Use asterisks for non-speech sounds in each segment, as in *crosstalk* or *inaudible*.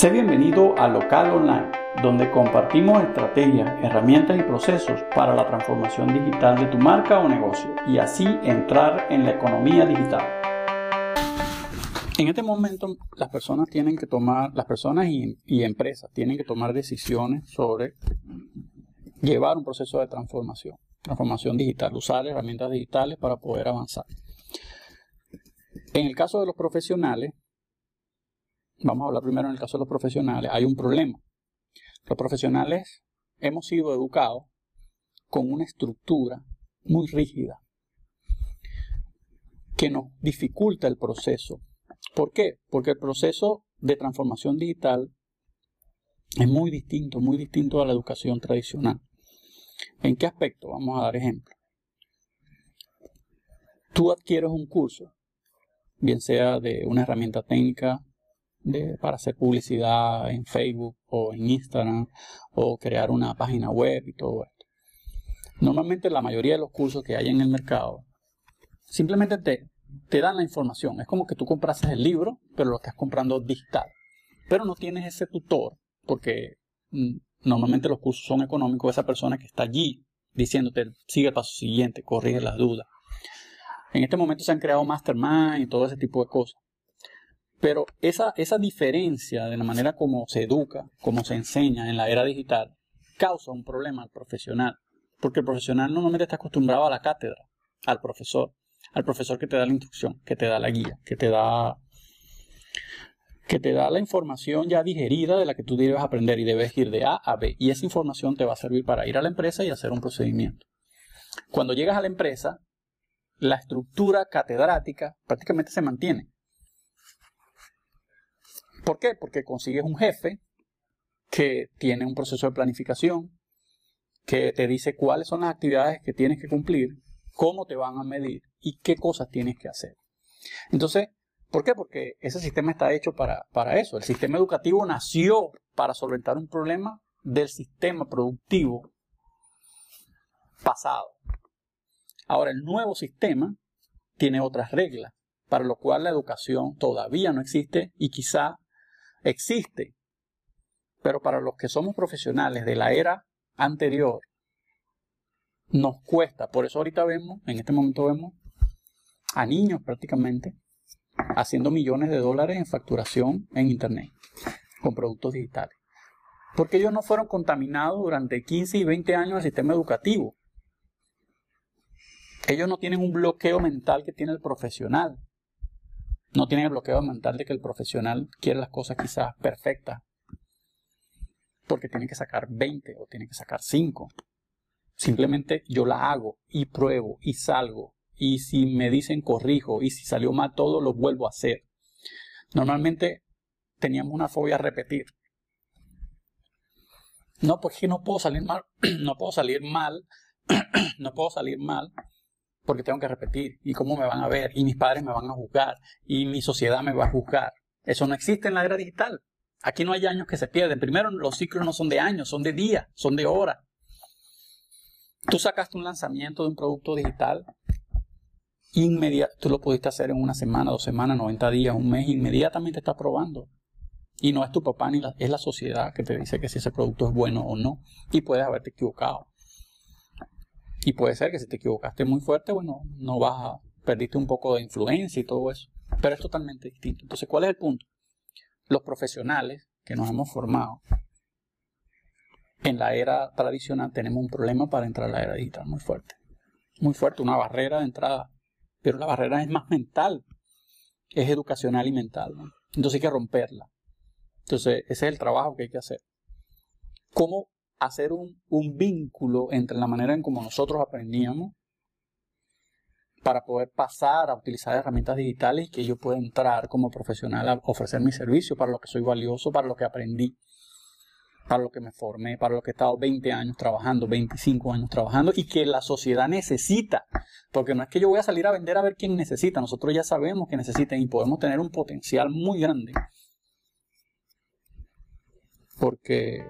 Sé bienvenido a Local Online, donde compartimos estrategias, herramientas y procesos para la transformación digital de tu marca o negocio y así entrar en la economía digital. En este momento las personas tienen que tomar, las personas y, y empresas tienen que tomar decisiones sobre llevar un proceso de transformación, transformación digital, usar herramientas digitales para poder avanzar. En el caso de los profesionales, vamos a hablar primero en el caso de los profesionales, hay un problema. Los profesionales hemos sido educados con una estructura muy rígida que nos dificulta el proceso. ¿Por qué? Porque el proceso de transformación digital es muy distinto, muy distinto a la educación tradicional. ¿En qué aspecto? Vamos a dar ejemplo. Tú adquieres un curso, bien sea de una herramienta técnica para hacer publicidad en Facebook o en Instagram o crear una página web y todo esto. Normalmente la mayoría de los cursos que hay en el mercado simplemente te, te dan la información. Es como que tú comprases el libro, pero lo estás comprando digital. Pero no tienes ese tutor porque mm, normalmente los cursos son económicos. Esa persona que está allí diciéndote sigue el paso siguiente, corrige las dudas. En este momento se han creado mastermind y todo ese tipo de cosas. Pero esa, esa diferencia de la manera como se educa, como se enseña en la era digital, causa un problema al profesional. Porque el profesional normalmente está acostumbrado a la cátedra, al profesor, al profesor que te da la instrucción, que te da la guía, que te da, que te da la información ya digerida de la que tú debes aprender y debes ir de A a B. Y esa información te va a servir para ir a la empresa y hacer un procedimiento. Cuando llegas a la empresa, la estructura catedrática prácticamente se mantiene. ¿Por qué? Porque consigues un jefe que tiene un proceso de planificación, que te dice cuáles son las actividades que tienes que cumplir, cómo te van a medir y qué cosas tienes que hacer. Entonces, ¿por qué? Porque ese sistema está hecho para, para eso. El sistema educativo nació para solventar un problema del sistema productivo pasado. Ahora, el nuevo sistema tiene otras reglas, para lo cual la educación todavía no existe y quizá existe, pero para los que somos profesionales de la era anterior, nos cuesta. Por eso ahorita vemos, en este momento vemos a niños prácticamente haciendo millones de dólares en facturación en Internet con productos digitales. Porque ellos no fueron contaminados durante 15 y 20 años del sistema educativo. Ellos no tienen un bloqueo mental que tiene el profesional. No tienen el bloqueo mental de que el profesional quiere las cosas quizás perfectas. Porque tiene que sacar 20 o tiene que sacar 5. Simplemente yo la hago y pruebo y salgo. Y si me dicen corrijo y si salió mal todo, lo vuelvo a hacer. Normalmente teníamos una fobia a repetir. No, porque no puedo salir mal. *clears throat* no puedo salir mal. *clears throat* no puedo salir mal porque tengo que repetir y cómo me van a ver y mis padres me van a juzgar y mi sociedad me va a juzgar. Eso no existe en la era digital. Aquí no hay años que se pierden. Primero, los ciclos no son de años, son de días, son de horas. Tú sacaste un lanzamiento de un producto digital, inmediato, tú lo pudiste hacer en una semana, dos semanas, 90 días, un mes, inmediatamente está probando. Y no es tu papá ni es la sociedad que te dice que si ese producto es bueno o no. Y puedes haberte equivocado. Y puede ser que si te equivocaste muy fuerte, bueno, no vas a, perdiste un poco de influencia y todo eso. Pero es totalmente distinto. Entonces, ¿cuál es el punto? Los profesionales que nos hemos formado en la era tradicional tenemos un problema para entrar a la era digital muy fuerte. Muy fuerte, una barrera de entrada. Pero la barrera es más mental. Es educacional y mental. Entonces hay que romperla. Entonces, ese es el trabajo que hay que hacer. ¿Cómo hacer un, vínculo entre la manera en como nosotros aprendíamos para poder pasar a utilizar herramientas digitales y que yo pueda entrar como profesional a ofrecer mi servicio para lo que soy valioso, para lo que aprendí, para lo que me formé, para lo que he estado 20 años trabajando, 25 años trabajando y que la sociedad necesita. Porque no es que yo voy a salir a vender a ver quién necesita, nosotros ya sabemos que necesitan y podemos tener un potencial muy grande. Porque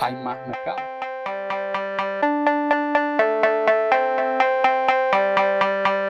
hay más mercado.